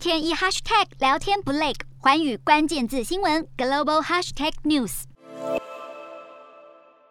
天一 hashtag 聊天不累，环宇关键字新闻 global hashtag news。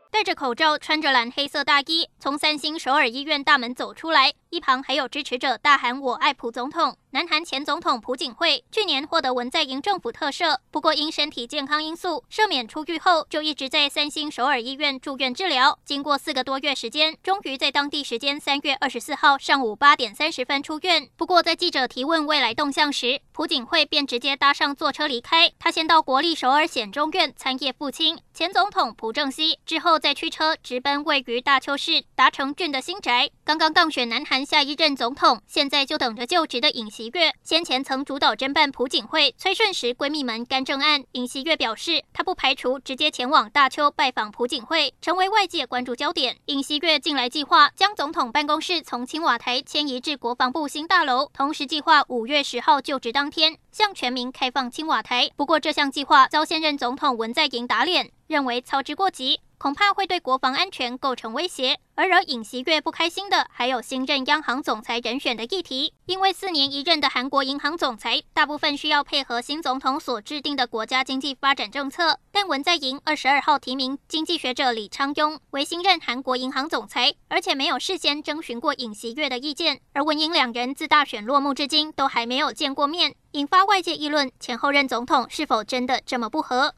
戴着口罩，穿着蓝黑色大衣，从三星首尔医院大门走出来，一旁还有支持者大喊“我爱朴总统”。南韩前总统朴槿惠去年获得文在寅政府特赦，不过因身体健康因素，赦免出狱后就一直在三星首尔医院住院治疗。经过四个多月时间，终于在当地时间三月二十四号上午八点三十分出院。不过在记者提问未来动向时，朴槿惠便直接搭上坐车离开。他先到国立首尔显忠院参谒父亲前总统朴正熙，之后再驱车直奔位于大邱市达成郡的新宅。刚刚当选南韩下一任总统，现在就等着就职的尹锡月先前曾主导侦办朴槿惠、崔顺实闺蜜们干政案。尹锡悦表示，他不排除直接前往大邱拜访朴槿惠，成为外界关注焦点。尹锡悦近来计划将总统办公室从青瓦台迁移至国防部新大楼，同时计划五月十号就职当天向全民开放青瓦台。不过，这项计划遭现任总统文在寅打脸，认为操之过急。恐怕会对国防安全构成威胁，而惹尹锡悦不开心的还有新任央行总裁人选的议题。因为四年一任的韩国银行总裁，大部分需要配合新总统所制定的国家经济发展政策。但文在寅二十二号提名经济学者李昌庸为新任韩国银行总裁，而且没有事先征询过尹锡悦的意见。而文银两人自大选落幕至今都还没有见过面，引发外界议论：前后任总统是否真的这么不合？